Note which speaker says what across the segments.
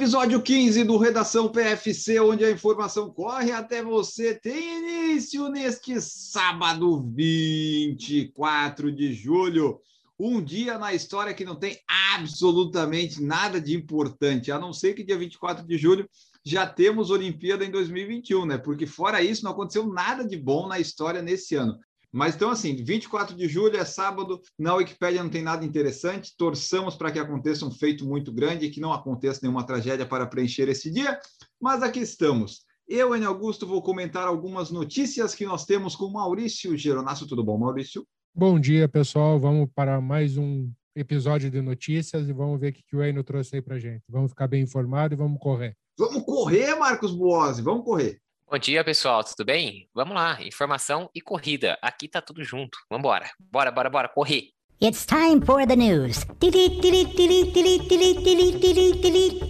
Speaker 1: Episódio 15 do Redação PFC, onde a informação corre até você, tem início neste sábado 24 de julho. Um dia na história que não tem absolutamente nada de importante, a não ser que dia 24 de julho já temos Olimpíada em 2021, né? Porque fora isso, não aconteceu nada de bom na história nesse ano. Mas então, assim, 24 de julho é sábado, na Wikipédia não tem nada interessante. Torçamos para que aconteça um feito muito grande e que não aconteça nenhuma tragédia para preencher esse dia. Mas aqui estamos. Eu, Enio Augusto, vou comentar algumas notícias que nós temos com Maurício Geronasso. Tudo bom, Maurício?
Speaker 2: Bom dia, pessoal. Vamos para mais um episódio de notícias e vamos ver o que o Enio trouxe aí para gente. Vamos ficar bem informado e vamos correr.
Speaker 1: Vamos correr, Marcos Boazzi, vamos correr.
Speaker 3: Bom dia, pessoal, tudo bem? Vamos lá, informação e corrida. Aqui tá tudo junto. Vambora. Bora, bora, bora, correr.
Speaker 4: It's time for the news.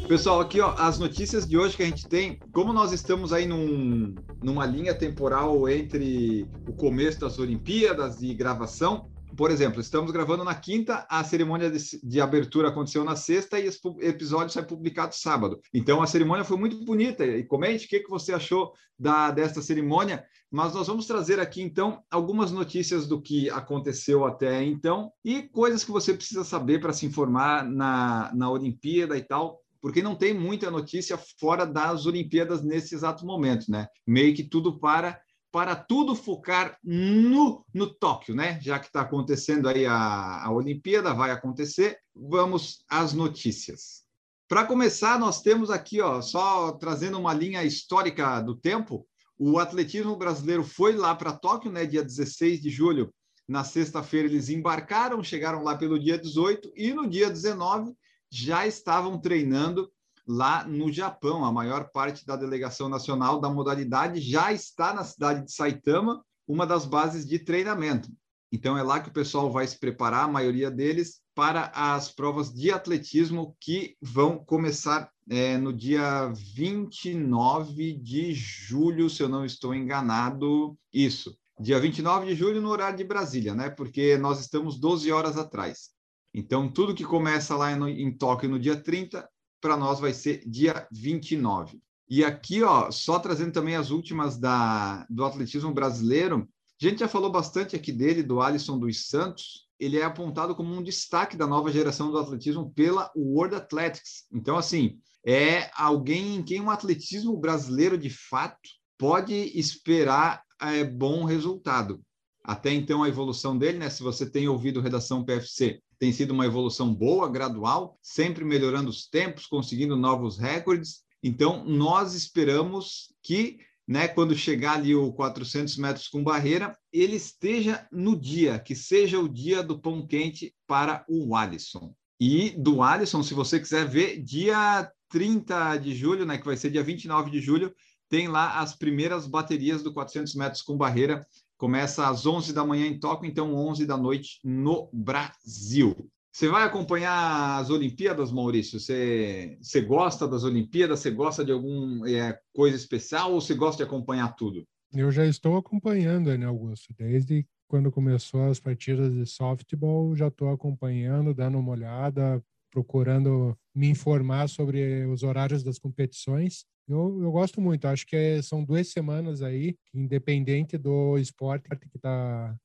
Speaker 1: Pessoal, aqui ó, as notícias de hoje que a gente tem, como nós estamos aí num, numa linha temporal entre o começo das Olimpíadas e gravação, por exemplo, estamos gravando na quinta, a cerimônia de, de, abertura aconteceu na sexta e esse episódio sai publicado sábado. Então a cerimônia foi muito bonita. E comente o que, que você achou da, desta cerimônia. Mas nós vamos trazer aqui então algumas notícias do que aconteceu até então e coisas que você precisa saber para se informar na, na Olimpíada e tal porque não tem muita notícia fora das Olimpíadas nesse exato momento, né? Meio que tudo para para tudo focar no, no Tóquio, né? Já que está acontecendo aí a, a Olimpíada, vai acontecer. Vamos às notícias. Para começar, nós temos aqui, ó, só trazendo uma linha histórica do tempo, o atletismo brasileiro foi lá para Tóquio, né? Dia 16 de julho. Na sexta-feira eles embarcaram, chegaram lá pelo dia 18 e no dia 19 já estavam treinando lá no Japão. A maior parte da delegação nacional da modalidade já está na cidade de Saitama, uma das bases de treinamento. Então é lá que o pessoal vai se preparar, a maioria deles, para as provas de atletismo que vão começar é, no dia 29 de julho, se eu não estou enganado. Isso, dia 29 de julho no horário de Brasília, né? Porque nós estamos 12 horas atrás. Então, tudo que começa lá no, em Tóquio no dia 30 para nós vai ser dia 29. E aqui, ó, só trazendo também as últimas da, do atletismo brasileiro, a gente já falou bastante aqui dele, do Alisson dos Santos. Ele é apontado como um destaque da nova geração do atletismo pela World Athletics. Então, assim, é alguém em quem um atletismo brasileiro, de fato, pode esperar é, bom resultado. Até então, a evolução dele, né? Se você tem ouvido Redação PFC, tem sido uma evolução boa, gradual, sempre melhorando os tempos, conseguindo novos recordes. Então, nós esperamos que, né, quando chegar ali o 400 metros com barreira, ele esteja no dia, que seja o dia do pão quente para o Alisson. E do Alisson, se você quiser ver, dia 30 de julho, né, que vai ser dia 29 de julho, tem lá as primeiras baterias do 400 metros com barreira Começa às 11 da manhã em Tóquio, então 11 da noite no Brasil. Você vai acompanhar as Olimpíadas, Maurício? Você, você gosta das Olimpíadas? Você gosta de alguma é, coisa especial ou você gosta de acompanhar tudo?
Speaker 2: Eu já estou acompanhando, né, Augusto? Desde quando começou as partidas de softball, já estou acompanhando, dando uma olhada, procurando me informar sobre os horários das competições. Eu, eu gosto muito, acho que é, são duas semanas aí, independente do esporte que está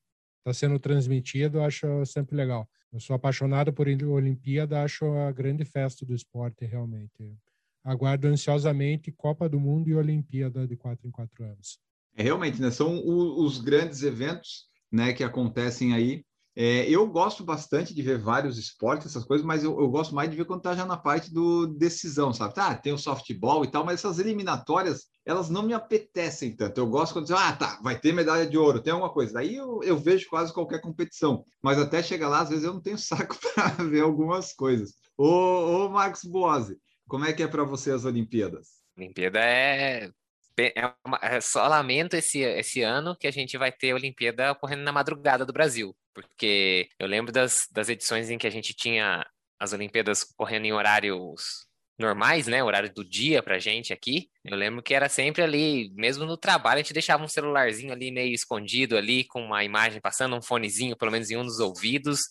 Speaker 2: tá sendo transmitido, acho sempre legal. Eu sou apaixonado por Olimpíada, acho a grande festa do esporte, realmente. Aguardo ansiosamente Copa do Mundo e Olimpíada de quatro em quatro anos.
Speaker 1: É, realmente, né? São o, os grandes eventos né, que acontecem aí é, eu gosto bastante de ver vários esportes, essas coisas, mas eu, eu gosto mais de ver quando tá já na parte do decisão, sabe? Tá, tem o softball e tal, mas essas eliminatórias, elas não me apetecem tanto. Eu gosto quando diz, ah, tá, vai ter medalha de ouro, tem alguma coisa. Daí eu, eu vejo quase qualquer competição, mas até chegar lá, às vezes eu não tenho saco para ver algumas coisas. Ô, ô Marcos Boazzi, como é que é para você as Olimpíadas?
Speaker 3: Olimpíada é é, uma, é só lamento esse, esse ano que a gente vai ter a Olimpíada ocorrendo na madrugada do Brasil. Porque eu lembro das, das edições em que a gente tinha as Olimpíadas correndo em horários normais, né? Horário do dia pra gente aqui. Eu lembro que era sempre ali, mesmo no trabalho, a gente deixava um celularzinho ali meio escondido ali, com uma imagem passando, um fonezinho, pelo menos em um dos ouvidos,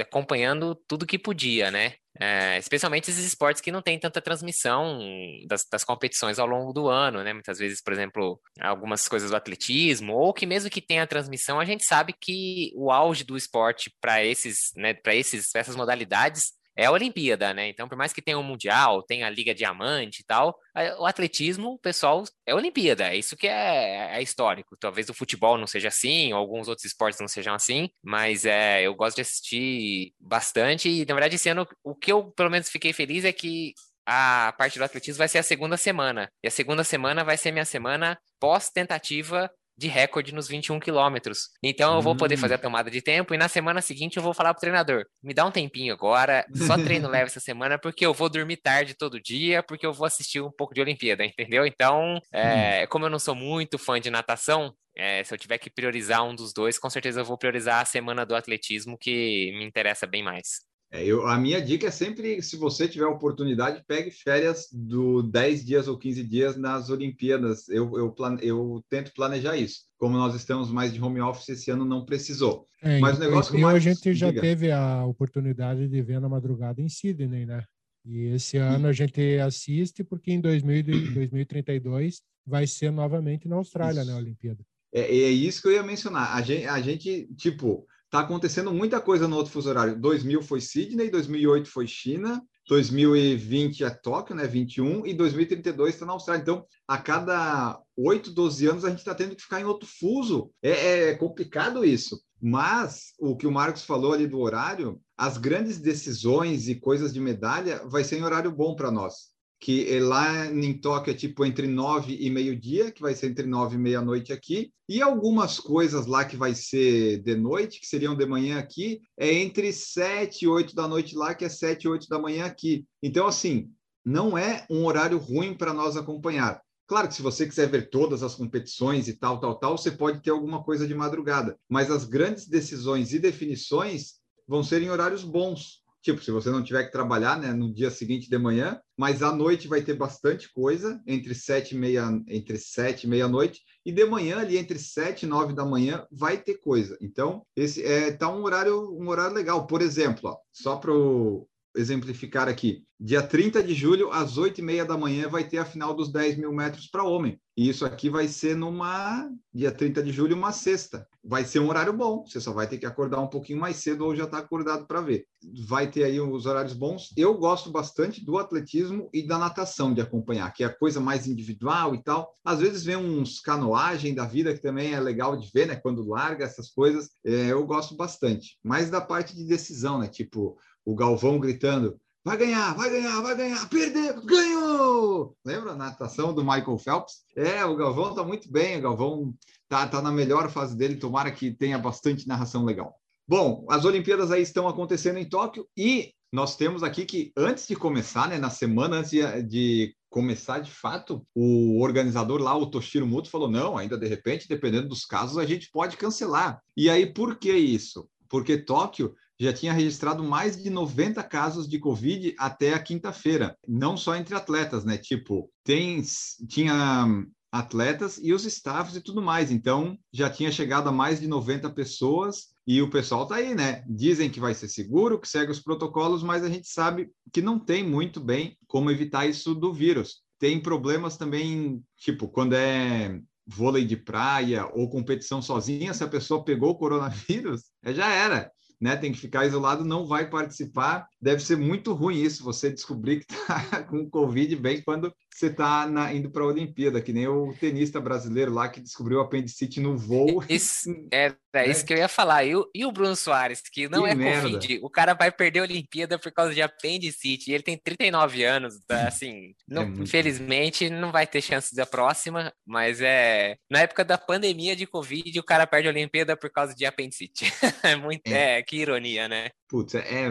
Speaker 3: acompanhando tudo que podia, né? É, especialmente esses esportes que não tem tanta transmissão das, das, competições ao longo do ano, né? Muitas vezes, por exemplo, algumas coisas do atletismo, ou que mesmo que tenha transmissão, a gente sabe que o auge do esporte para esses, né, para esses, essas modalidades é a Olimpíada, né? Então, por mais que tenha o um Mundial, tenha a Liga Diamante e tal, o atletismo, pessoal, é Olimpíada. É isso que é, é, histórico. Talvez o futebol não seja assim, ou alguns outros esportes não sejam assim, mas é, eu gosto de assistir bastante. E, na verdade, esse ano, o que eu, pelo menos, fiquei feliz é que a parte do atletismo vai ser a segunda semana. E a segunda semana vai ser minha semana pós-tentativa de recorde nos 21 quilômetros. Então eu vou poder fazer a hum. tomada de tempo e na semana seguinte eu vou falar pro treinador: me dá um tempinho agora, só treino leve essa semana, porque eu vou dormir tarde todo dia, porque eu vou assistir um pouco de Olimpíada, entendeu? Então, é, hum. como eu não sou muito fã de natação, é, se eu tiver que priorizar um dos dois, com certeza eu vou priorizar a semana do atletismo, que me interessa bem mais.
Speaker 1: É, eu, a minha dica é sempre, se você tiver oportunidade, pegue férias do 10 dias ou 15 dias nas Olimpíadas. Eu, eu, plane, eu tento planejar isso. Como nós estamos mais de home office, esse ano não precisou.
Speaker 2: É, Mas o negócio que mais... a gente já Diga. teve a oportunidade de ver na madrugada em Sydney, né? E esse ano a gente assiste porque em 2000, 2032 vai ser novamente na Austrália, isso. né, a Olimpíada.
Speaker 1: É, é isso que eu ia mencionar. A gente, a gente tipo, Está acontecendo muita coisa no outro fuso horário. 2000 foi Sydney, 2008 foi China, 2020 é Tóquio, né? 21 e 2032 está na Austrália. Então, a cada 8, 12 anos a gente está tendo que ficar em outro fuso. É, é, complicado isso. Mas o que o Marcos falou ali do horário, as grandes decisões e coisas de medalha vai ser em horário bom para nós que é lá em Tóquio é tipo entre nove e meio-dia, que vai ser entre nove e meia-noite aqui, e algumas coisas lá que vai ser de noite, que seriam de manhã aqui, é entre sete e oito da noite lá, que é sete e oito da manhã aqui. Então, assim, não é um horário ruim para nós acompanhar. Claro que se você quiser ver todas as competições e tal, tal, tal, você pode ter alguma coisa de madrugada, mas as grandes decisões e definições vão ser em horários bons, Tipo, se você não tiver que trabalhar né, no dia seguinte de manhã, mas à noite vai ter bastante coisa, entre sete e meia, entre sete e meia-noite, e de manhã, ali entre sete e nove da manhã, vai ter coisa. Então, esse é tá um horário, um horário legal. Por exemplo, ó, só para exemplificar aqui, dia 30 de julho, às 8 e meia da manhã, vai ter a final dos 10 mil metros para homem. E isso aqui vai ser numa, dia 30 de julho, uma sexta. Vai ser um horário bom, você só vai ter que acordar um pouquinho mais cedo ou já está acordado para ver. Vai ter aí os horários bons. Eu gosto bastante do atletismo e da natação de acompanhar, que é a coisa mais individual e tal. Às vezes vem uns canoagem da vida que também é legal de ver, né? Quando larga essas coisas, é, eu gosto bastante. Mais da parte de decisão, né? Tipo, o Galvão gritando: vai ganhar, vai ganhar, vai ganhar, perdeu, ganhou! Lembra a natação do Michael Phelps? É, o Galvão tá muito bem, o Galvão tá, tá na melhor fase dele, tomara que tenha bastante narração legal. Bom, as Olimpíadas aí estão acontecendo em Tóquio e nós temos aqui que antes de começar, né, na semana antes de, de começar de fato, o organizador lá, o Toshiro Muto, falou: não, ainda de repente, dependendo dos casos, a gente pode cancelar. E aí, por que isso? Porque Tóquio já tinha registrado mais de 90 casos de Covid até a quinta-feira, não só entre atletas, né? Tipo, tem, tinha atletas e os staffs e tudo mais. Então, já tinha chegado a mais de 90 pessoas e o pessoal tá aí, né? Dizem que vai ser seguro, que segue os protocolos, mas a gente sabe que não tem muito bem como evitar isso do vírus. Tem problemas também, tipo, quando é vôlei de praia ou competição sozinha, se a pessoa pegou o coronavírus, já era né, tem que ficar isolado, não vai participar. Deve ser muito ruim isso, você descobrir que está com Covid bem quando você está indo para a Olimpíada, que nem o tenista brasileiro lá que descobriu o apendicite no voo.
Speaker 3: Isso, é, é isso que eu ia falar. E o, e o Bruno Soares, que não que é merda. Covid, o cara vai perder a Olimpíada por causa de apendicite, ele tem 39 anos, assim, não, é infelizmente não vai ter chance da próxima, mas é na época da pandemia de Covid, o cara perde a Olimpíada por causa de apendicite. é muito, é. é que ironia, né?
Speaker 1: Putz, é,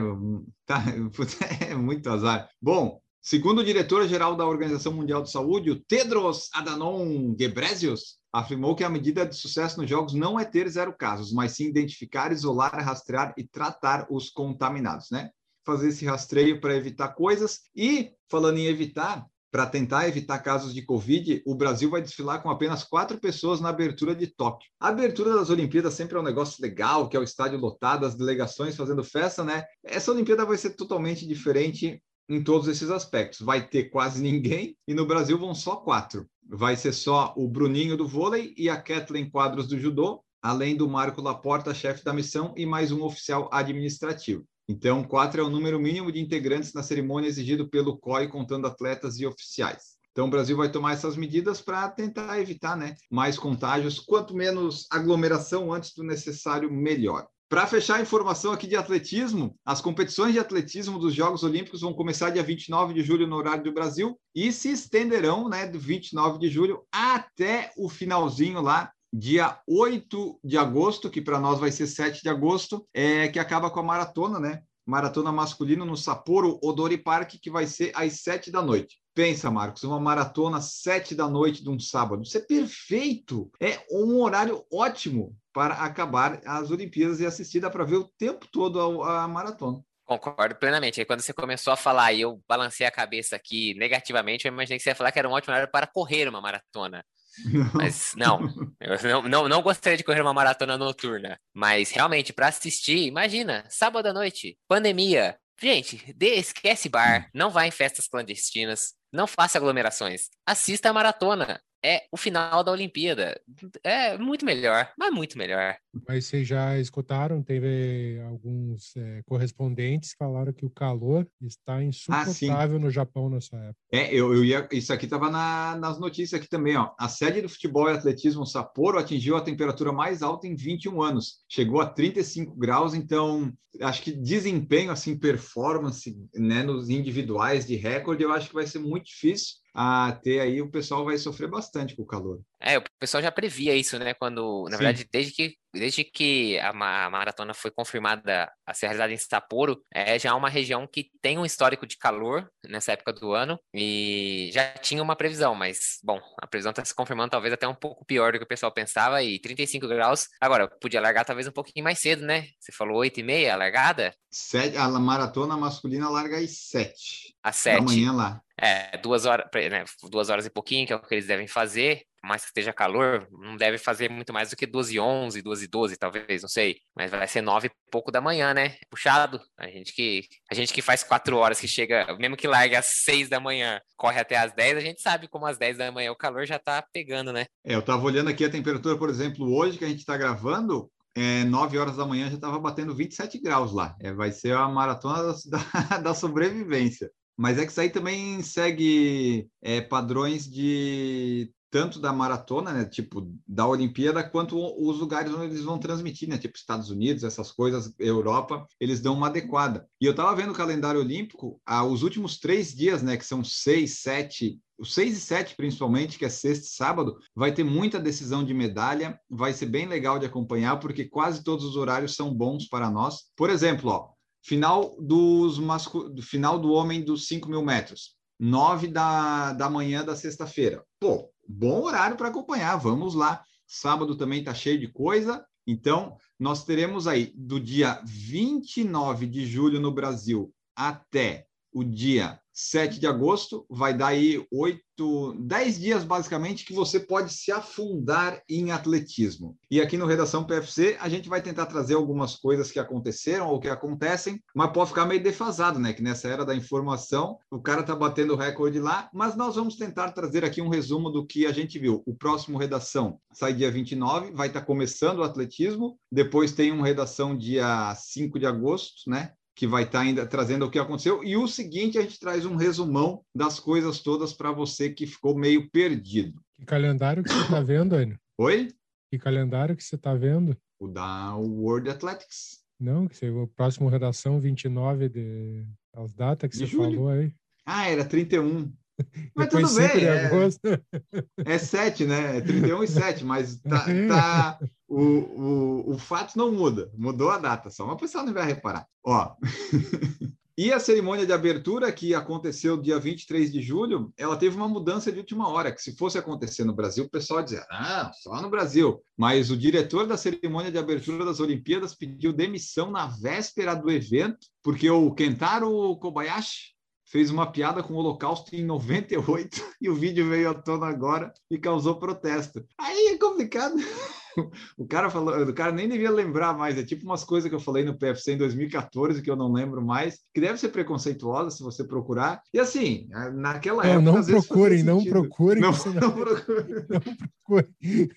Speaker 1: tá, putz, é muito azar. Bom, segundo o diretor-geral da Organização Mundial de Saúde, o Tedros Adhanom Ghebreyesus, afirmou que a medida de sucesso nos jogos não é ter zero casos, mas sim identificar, isolar, rastrear e tratar os contaminados, né? Fazer esse rastreio para evitar coisas. E, falando em evitar, para tentar evitar casos de Covid, o Brasil vai desfilar com apenas quatro pessoas na abertura de Tóquio. A abertura das Olimpíadas sempre é um negócio legal, que é o estádio lotado, as delegações fazendo festa, né? Essa Olimpíada vai ser totalmente diferente em todos esses aspectos. Vai ter quase ninguém e no Brasil vão só quatro. Vai ser só o Bruninho do vôlei e a Kathleen Quadros do judô, além do Marco Laporta, chefe da missão, e mais um oficial administrativo. Então, quatro é o número mínimo de integrantes na cerimônia exigido pelo COI, contando atletas e oficiais. Então, o Brasil vai tomar essas medidas para tentar evitar né, mais contágios. Quanto menos aglomeração antes do necessário, melhor. Para fechar a informação aqui de atletismo, as competições de atletismo dos Jogos Olímpicos vão começar dia 29 de julho no horário do Brasil e se estenderão, né, do 29 de julho até o finalzinho lá dia 8 de agosto, que para nós vai ser 7 de agosto, é, que acaba com a maratona, né? Maratona masculina no Sapporo Odori Park, que vai ser às 7 da noite. Pensa, Marcos, uma maratona sete da noite de um sábado. Isso é perfeito. É um horário ótimo para acabar as Olimpíadas e assistir dá para ver o tempo todo a, a maratona.
Speaker 3: Concordo plenamente. Aí quando você começou a falar e eu balancei a cabeça aqui negativamente, eu imaginei que você ia falar que era um ótimo horário para correr uma maratona. Não. Mas não, eu não, não, não gostaria de correr uma maratona noturna. Mas realmente, para assistir, imagina, sábado à noite, pandemia. Gente, dê, esquece bar, não vá em festas clandestinas, não faça aglomerações. Assista a maratona é o final da Olimpíada. É muito melhor, mas muito melhor.
Speaker 2: Mas vocês já escutaram? Teve alguns é, correspondentes que falaram que o calor está insuportável ah, no Japão nessa época.
Speaker 1: É, eu, eu ia. Isso aqui estava na, nas notícias aqui também, ó. A sede do futebol e atletismo Sapporo atingiu a temperatura mais alta em 21 anos. Chegou a 35 graus, então acho que desempenho, assim, performance, né, nos individuais de recorde, eu acho que vai ser muito difícil a ter aí, o pessoal vai sofrer bastante com o calor.
Speaker 3: É, o pessoal já previa isso, né? Quando, na Sim. verdade, desde que, desde que a, maratona foi confirmada a ser realizada em Sapporo, é já uma região que tem um histórico de calor nessa época do ano e já tinha uma previsão, mas, bom, a previsão está se confirmando talvez até um pouco pior do que o pessoal pensava e 35 graus. Agora, podia largar talvez um pouquinho mais cedo, né? Você falou 8 e meia, a largada?
Speaker 1: Sete, a maratona masculina larga às 7.
Speaker 3: Às 7.
Speaker 1: Da manhã lá.
Speaker 3: É, duas horas, né, duas horas e pouquinho, que é o que eles devem fazer mais que esteja calor, não deve fazer muito mais do que 12 e 11, 12 e 12, talvez, não sei. Mas vai ser 9 e pouco da manhã, né? Puxado. A gente que, a gente que faz 4 horas, que chega, mesmo que largue às 6 da manhã, corre até às 10, a gente sabe como às 10 da manhã o calor já tá pegando, né?
Speaker 1: É, eu tava olhando aqui a temperatura, por exemplo, hoje que a gente tá gravando, é, 9 horas da manhã já estava batendo 27 graus lá. É, vai ser a maratona da, da sobrevivência. Mas é que isso aí também segue é, padrões de tanto da maratona, né, tipo da Olimpíada, quanto os lugares onde eles vão transmitir, né, tipo Estados Unidos, essas coisas, Europa, eles dão uma adequada. E eu estava vendo o calendário olímpico, ah, os últimos três dias, né, que são seis, sete, os seis e sete principalmente, que é sexta e sábado, vai ter muita decisão de medalha, vai ser bem legal de acompanhar, porque quase todos os horários são bons para nós. Por exemplo, ó, final dos mascu... final do homem dos 5 mil metros, nove da, da manhã da sexta-feira. Pô, bom horário para acompanhar. Vamos lá. Sábado também está cheio de coisa. Então, nós teremos aí do dia 29 de julho no Brasil até o dia 7 de agosto, vai dar aí oito, dez dias basicamente que você pode se afundar em atletismo. E aqui no Redação PFC a gente vai tentar trazer algumas coisas que aconteceram ou que acontecem, mas pode ficar meio defasado, né? Que nessa era da informação o cara tá batendo recorde lá, mas nós vamos tentar trazer aqui um resumo do que a gente viu. O próximo Redação sai dia 29, vai estar tá começando o atletismo, depois tem um Redação dia 5 de agosto, né? Que vai estar tá ainda trazendo o que aconteceu. E o seguinte, a gente traz um resumão das coisas todas para você que ficou meio perdido.
Speaker 2: Que calendário que você está vendo, Anny?
Speaker 1: Oi?
Speaker 2: Que calendário que você está vendo?
Speaker 1: O da World Athletics.
Speaker 2: Não, que você, o próximo redação 29 de as datas que de você julho. falou aí.
Speaker 1: Ah, era 31. Mas tudo bem. É, é 7, né? É 31 e 7, mas tá, tá o, o, o fato não muda. Mudou a data só. Mas o pessoal não vai reparar. Ó, E a cerimônia de abertura, que aconteceu dia 23 de julho, ela teve uma mudança de última hora, que se fosse acontecer no Brasil, o pessoal dizia, ah, só no Brasil. Mas o diretor da cerimônia de abertura das Olimpíadas pediu demissão na véspera do evento, porque o Kentaro Kobayashi, fez uma piada com o Holocausto em 98 e o vídeo veio à tona agora e causou protesto. Aí é complicado. O cara falou, o cara nem devia lembrar mais, é tipo umas coisas que eu falei no PFC em 2014 que eu não lembro mais, que deve ser preconceituosa se você procurar. E assim, naquela
Speaker 2: não,
Speaker 1: época.
Speaker 2: Não procurem, não procurem,
Speaker 1: não, não, não procurem.
Speaker 2: Não procurem.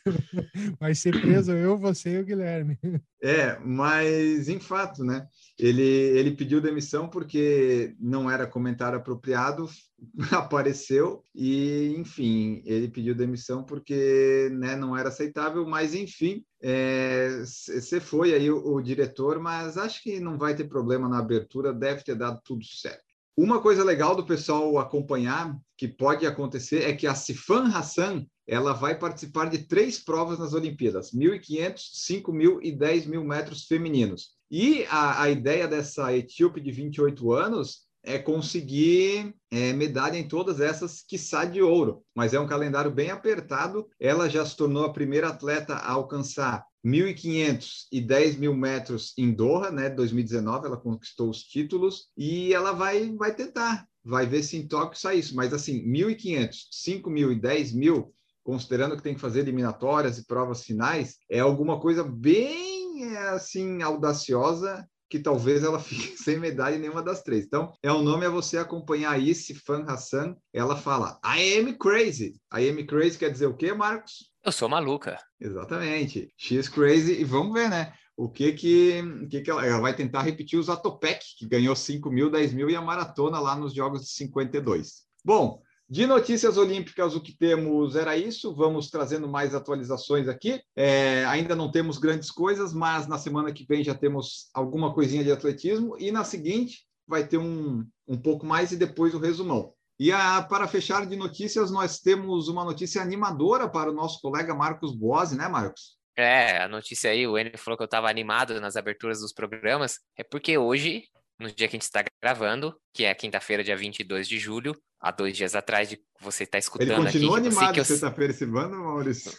Speaker 2: Vai ser preso eu, você e o Guilherme.
Speaker 1: É, mas em fato, né? Ele, ele pediu demissão porque não era comentário apropriado, apareceu e, enfim, ele pediu demissão porque né, não era aceitável, mas, enfim, você é, foi aí o, o diretor, mas acho que não vai ter problema na abertura, deve ter dado tudo certo. Uma coisa legal do pessoal acompanhar, que pode acontecer, é que a Sifan Hassan ela vai participar de três provas nas Olimpíadas: 1.500, 5.000 e 10.000 metros femininos. E a, a ideia dessa etíope de 28 anos é conseguir é, medalha em todas essas, quiçá de ouro. Mas é um calendário bem apertado. Ela já se tornou a primeira atleta a alcançar 1.500 e 10 mil metros em Doha, né? 2019, ela conquistou os títulos e ela vai, vai tentar, vai ver se em Tóquio sai isso. Mas assim, 1.500, 5 mil e 10 mil, considerando que tem que fazer eliminatórias e provas finais, é alguma coisa bem é assim audaciosa que talvez ela fique sem medalha em nenhuma das três. Então, é o nome é você acompanhar aí, Fan Hassan, ela fala, I am crazy. I am crazy quer dizer o quê, Marcos?
Speaker 3: Eu sou maluca.
Speaker 1: Exatamente. She's crazy. E vamos ver, né? O que que, que, que ela, ela vai tentar repetir os Atopec, que ganhou 5 mil, 10 mil e a maratona lá nos Jogos de 52. Bom, de notícias olímpicas, o que temos era isso. Vamos trazendo mais atualizações aqui. É, ainda não temos grandes coisas, mas na semana que vem já temos alguma coisinha de atletismo. E na seguinte vai ter um, um pouco mais e depois o resumão. E a, para fechar de notícias, nós temos uma notícia animadora para o nosso colega Marcos Boazzi, né, Marcos?
Speaker 3: É, a notícia aí, o Enio falou que eu estava animado nas aberturas dos programas, é porque hoje, no dia que a gente está gravando, que é quinta-feira, dia 22 de julho, há dois dias atrás de você estar tá escutando
Speaker 1: Ele continua
Speaker 3: aqui.
Speaker 1: animado
Speaker 3: você
Speaker 1: que sexta-feira esse bando, Maurício.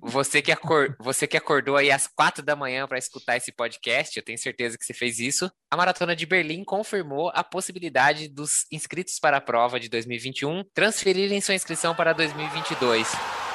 Speaker 3: você, que acor, você que acordou aí às quatro da manhã para escutar esse podcast, eu tenho certeza que você fez isso. A Maratona de Berlim confirmou a possibilidade dos inscritos para a prova de 2021 transferirem sua inscrição para 2022.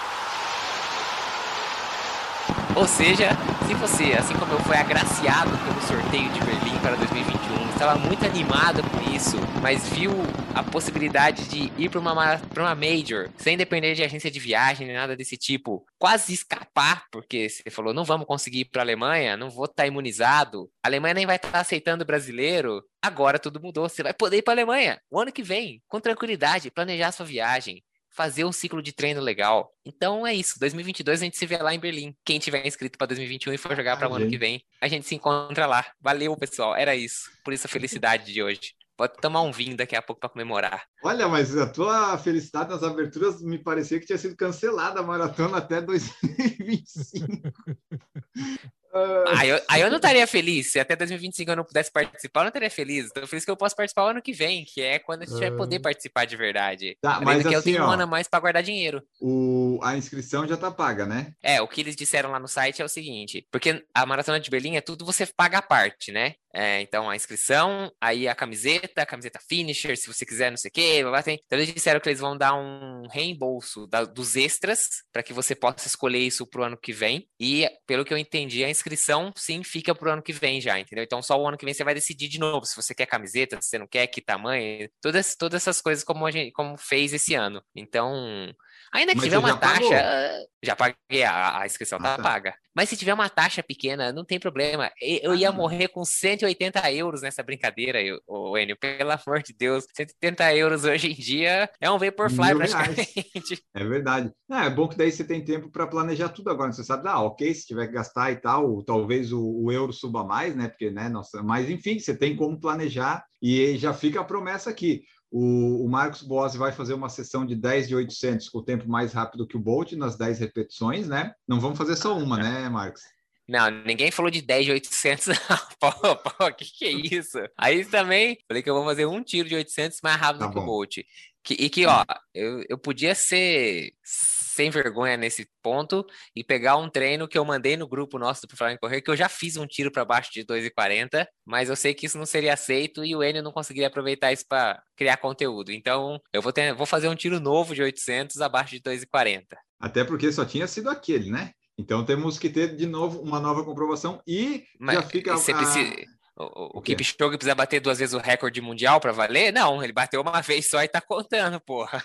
Speaker 3: Ou seja, se você, assim como eu, foi agraciado pelo sorteio de Berlim para 2021, estava muito animado com isso, mas viu a possibilidade de ir para uma, uma Major, sem depender de agência de viagem nem nada desse tipo, quase escapar, porque você falou, não vamos conseguir ir para a Alemanha, não vou estar tá imunizado, a Alemanha nem vai estar tá aceitando brasileiro, agora tudo mudou, você vai poder ir para a Alemanha o ano que vem, com tranquilidade, planejar sua viagem fazer um ciclo de treino legal. Então é isso. 2022 a gente se vê lá em Berlim. Quem tiver inscrito para 2021 e for jogar para o ano que vem, a gente se encontra lá. Valeu, pessoal. Era isso. Por isso a felicidade de hoje. Pode tomar um vinho daqui a pouco para comemorar.
Speaker 1: Olha, mas a tua felicidade nas aberturas me parecia que tinha sido cancelada a maratona até 2025.
Speaker 3: Aí eu, aí eu não estaria feliz. Se até 2025 eu não pudesse participar, eu não estaria feliz. Então, feliz que eu posso participar o ano que vem, que é quando a gente vai poder ah. participar de verdade.
Speaker 1: Tá, mas
Speaker 3: que
Speaker 1: assim,
Speaker 3: eu tenho
Speaker 1: ó,
Speaker 3: um ano a mais para guardar dinheiro.
Speaker 1: O, a inscrição já tá paga, né?
Speaker 3: É, o que eles disseram lá no site é o seguinte: porque a Maratona de Berlim é tudo você paga a parte, né? É, então, a inscrição, aí a camiseta, a camiseta finisher, se você quiser, não sei o quê. Blá, blá, tem. Então, eles disseram que eles vão dar um reembolso da, dos extras para que você possa escolher isso pro ano que vem. E, pelo que eu entendi, a inscrição, sim, fica pro ano que vem já, entendeu? Então, só o ano que vem você vai decidir de novo se você quer camiseta, se você não quer, que tamanho, todas, todas essas coisas como a gente como fez esse ano. Então, Ainda que Mas tiver uma taxa. Pagou? Já paguei, a, a inscrição ah, tá, paga. Mas se tiver uma taxa pequena, não tem problema. Eu ah, ia morrer com 180 euros nessa brincadeira, o Enio. Pelo amor de Deus. 180 euros hoje em dia é um Vaporfly praticamente.
Speaker 1: É verdade. É, é bom que daí você tem tempo para planejar tudo agora. Você sabe, ah, ok, se tiver que gastar e tal, talvez o, o euro suba mais, né? Porque, né, nossa, mas enfim, você tem como planejar e já fica a promessa aqui. O, o Marcos Boas vai fazer uma sessão de 10 de 800 com o tempo mais rápido que o Bolt nas 10 repetições, né? Não vamos fazer só uma, né, Marcos?
Speaker 3: Não, ninguém falou de 10 de 800, não. Pô, pô, que que é isso? Aí também, falei que eu vou fazer um tiro de 800 mais rápido
Speaker 1: Tá
Speaker 3: que o
Speaker 1: bom.
Speaker 3: Bolt. Que, e que, ó, eu, eu podia ser sem vergonha nesse ponto e pegar um treino que eu mandei no grupo nosso do em Correr, que eu já fiz um tiro para baixo de 2,40, mas eu sei que isso não seria aceito e o Enio não conseguiria aproveitar isso para criar conteúdo. Então, eu vou, ter, vou fazer um tiro novo de 800 abaixo de 2,40.
Speaker 1: Até porque só tinha sido aquele, né? Então temos que ter de novo uma nova comprovação e
Speaker 3: Mas
Speaker 1: já fica
Speaker 3: você
Speaker 1: a-
Speaker 3: precisa- O, o,
Speaker 1: O?
Speaker 3: Kipchoge precisa bater duas vezes o recorde mundial para valer? Não, ele bateu uma vez só e tá contando, porra.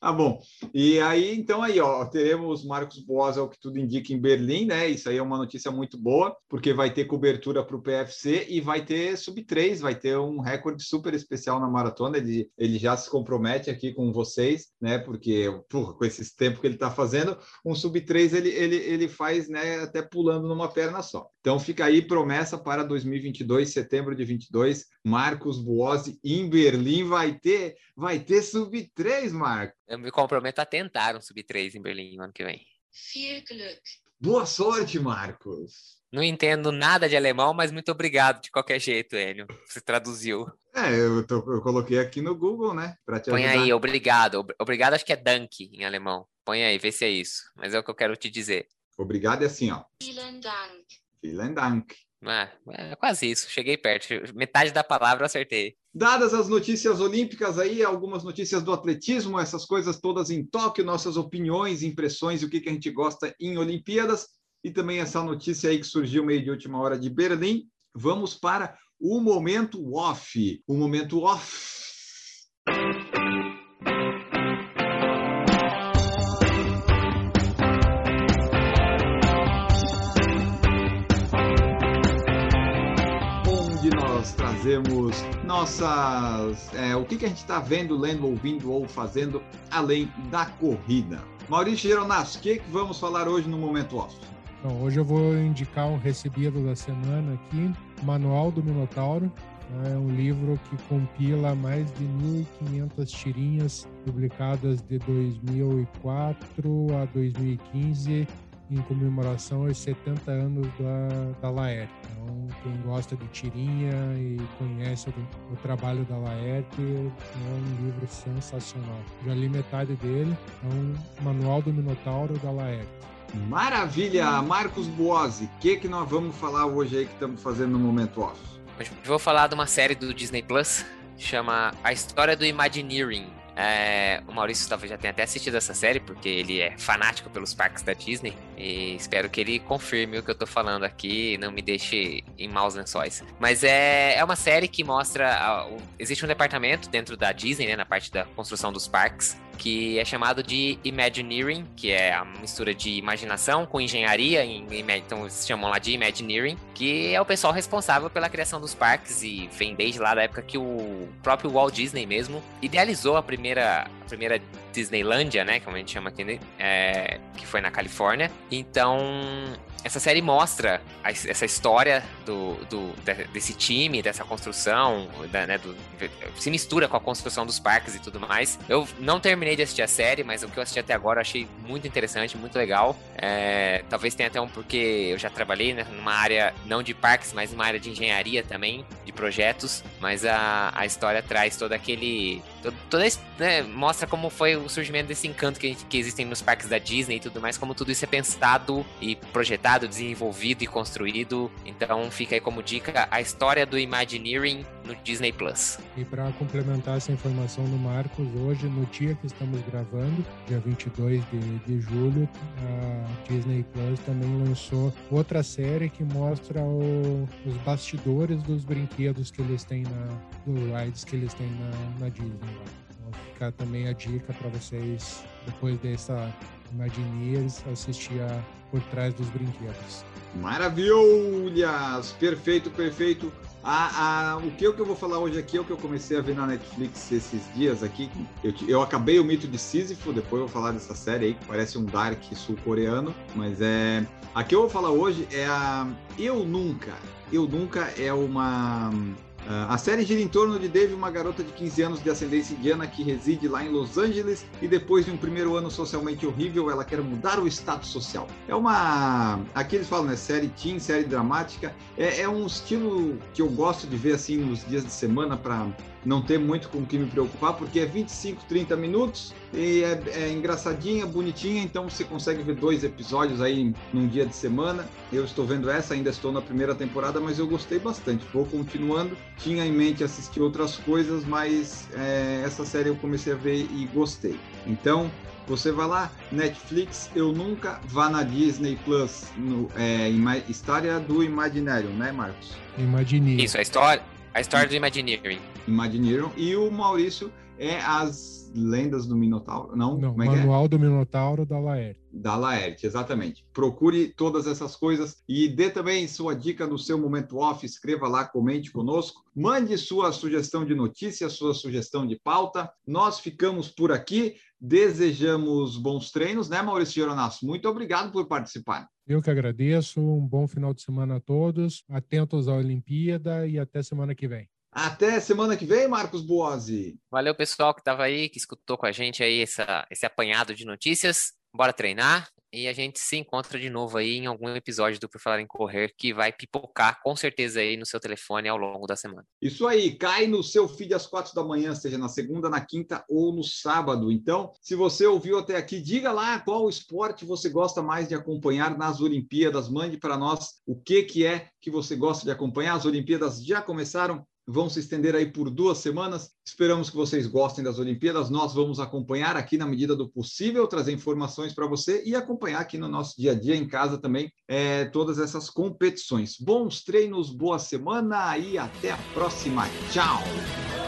Speaker 1: Ah, bom. E aí, então, aí, ó, teremos Marcos Boas, ao que tudo indica, em Berlim, né? Isso aí é uma notícia muito boa, porque vai ter cobertura para o PFC e vai ter sub-3, vai ter um recorde super especial na maratona. Ele, ele já se compromete aqui com vocês, né? Porque, porra, com esses tempos que ele está fazendo, um sub-3 ele, ele, ele faz, né, até pulando numa perna só. Então, fica aí promessa para 2022, setembro de 22, Marcos Boazzi em Berlim vai ter, vai ter sub-3, Marcos.
Speaker 3: Eu me comprometo a tentar um sub-3 em Berlim no ano que vem.
Speaker 5: Viel Glück.
Speaker 1: Boa sorte, Marcos.
Speaker 3: Não entendo nada de alemão, mas muito obrigado de qualquer jeito, Enio. Você traduziu.
Speaker 1: É, eu, tô- eu coloquei aqui no Google, né? Para te
Speaker 3: Põe
Speaker 1: ajudar.
Speaker 3: aí, obrigado. Ob- Obrigado acho que é Danke em alemão. Põe aí, vê se é isso. Mas é o que eu quero te dizer.
Speaker 1: Obrigado é assim, ó.
Speaker 5: Vielen Dank.
Speaker 1: Vielen Dank.
Speaker 3: Ah, é quase isso, cheguei perto. Metade da palavra eu acertei.
Speaker 1: Dadas as notícias olímpicas aí, algumas notícias do atletismo, essas coisas todas em Tóquio, nossas opiniões, impressões e o que, que a gente gosta em Olimpíadas, e também essa notícia aí que surgiu meio de última hora de Berlim, vamos para o momento off. O momento off. Trazemos nossas. é, o que, que a gente está vendo, lendo, ouvindo ou fazendo além da corrida. Maurício Geronasso, o que, que vamos falar hoje no Momento Off?
Speaker 2: Então, hoje eu vou indicar um recebido da semana aqui, Manual do Minotauro. É um livro que compila mais de 1.500 tirinhas publicadas de 2004 a 2015 em comemoração aos 70 anos da, da Laerte. Então, quem gosta de tirinha e conhece o, o trabalho da Laerte, é um livro sensacional. Já li metade dele, é um Manual do Minotauro da Laerte.
Speaker 1: Maravilha! Marcos Boazzi, o que, que nós vamos falar hoje aí que estamos fazendo no Momento Off?
Speaker 3: Hoje eu vou falar de uma série do Disney Plus, chama A História do Imagineering. É, o Maurício talvez já tenha até assistido essa série, porque ele é fanático pelos parques da Disney. E espero que ele confirme o que eu tô falando aqui e não me deixe em maus lençóis. Mas é, é uma série que mostra. ah, o- existe um departamento dentro da Disney, né, na parte da construção dos parques, que é chamado de Imagineering, que é a mistura de imaginação com engenharia, então eles chamam lá de Imagineering, que é o pessoal responsável pela criação dos parques e vem desde lá da época que o próprio Walt Disney mesmo idealizou a primeira, primeira Disneylândia, né, como a gente chama aqui, né, é, que foi na Califórnia. Então, essa série mostra a- essa história do, do- de- desse time, dessa construção, da- né, do- se mistura com a construção dos parques e tudo mais. Eu não terminei de assistir a série, mas o que eu assisti até agora eu achei muito interessante, muito legal. É, talvez tenha até um porque eu já trabalhei né, numa área não de parques, mas numa área de engenharia também, de projetos. Mas a, a história traz todo aquele. Toda, né, mostra como foi o surgimento desse encanto que, que existem nos parques da Disney e tudo mais, como tudo isso é pensado e projetado, desenvolvido e construído. Então fica aí como dica a história do Imagineering no Disney Plus.
Speaker 2: E para complementar essa informação do Marcos, hoje, no dia que estamos gravando, dia 22 de, de julho, a Disney Plus também lançou outra série que mostra o- os bastidores dos brinquedos que eles têm na, dos rides que eles têm na, na Disney. Então fica também a dica para vocês, depois dessa Imagineers, assistir a Por Trás dos Brinquedos.
Speaker 1: Maravilhas! Perfeito, perfeito. A, a, o que eu, que eu vou falar hoje aqui é o que eu comecei a ver na Netflix esses dias aqui. Eu, eu acabei o mito de Sísifo, depois eu vou falar dessa série aí, que parece um Dark sul-coreano, mas é. A que eu vou falar hoje é a Eu Nunca. Eu Nunca é uma. Uh, a série gira em torno de Dave, uma garota de 15 anos de ascendência indiana que reside lá em Los Angeles e depois de um primeiro ano socialmente horrível, ela quer mudar o status social. É uma. Aqui eles falam, né? Série teen, série dramática. É, é um estilo que eu gosto de ver assim nos dias de semana para não ter muito com o que me preocupar, porque é 25, 30 minutos e é, é, engraçadinha, bonitinha, então você consegue ver dois episódios aí num dia de semana. Eu estou vendo essa, ainda estou na primeira temporada, mas eu gostei bastante. Vou continuando. Tinha em mente assistir outras coisas, mas é, essa série eu comecei a ver e gostei. Então, você vai lá, Netflix, eu nunca vá na Disney Plus, no, é, história do Imaginarium, né, Marcos?
Speaker 2: Imagineering.
Speaker 3: Isso, a história, a história do Imagineering.
Speaker 1: Imagineering. E o Maurício é as lendas do Minotauro. Não,
Speaker 2: Não é, é Manual é? do Minotauro da Laerte.
Speaker 1: Da Laerte, exatamente. Procure todas essas coisas e dê também sua dica no seu momento off. Escreva lá, comente conosco. Mande sua sugestão de notícia, sua sugestão de pauta. Nós ficamos por aqui. Desejamos bons treinos, né, Maurício Geronasso? Muito obrigado por participar.
Speaker 2: Eu que agradeço. Um bom final de semana a todos. Atentos à Olimpíada e até semana que vem.
Speaker 1: Até semana que vem, Marcos Boazzi.
Speaker 3: Valeu, pessoal que estava aí, que escutou com a gente aí essa, esse apanhado de notícias. Bora treinar e a gente se encontra de novo aí em algum episódio do Por Falar em Correr que vai pipocar com certeza aí no seu telefone ao longo da semana.
Speaker 1: Isso aí, cai no seu feed às quatro da manhã, seja na segunda, na quinta ou no sábado. Então, se você ouviu até aqui, diga lá qual esporte você gosta mais de acompanhar nas Olimpíadas. Mande para nós o que, que é que você gosta de acompanhar. As Olimpíadas já começaram, vão se estender aí por duas semanas. Esperamos que vocês gostem das Olimpíadas. Nós vamos acompanhar aqui na medida do possível, trazer informações para você e acompanhar aqui no nosso dia a dia em casa também é, todas essas competições. Bons treinos, boa semana e até a próxima. Tchau!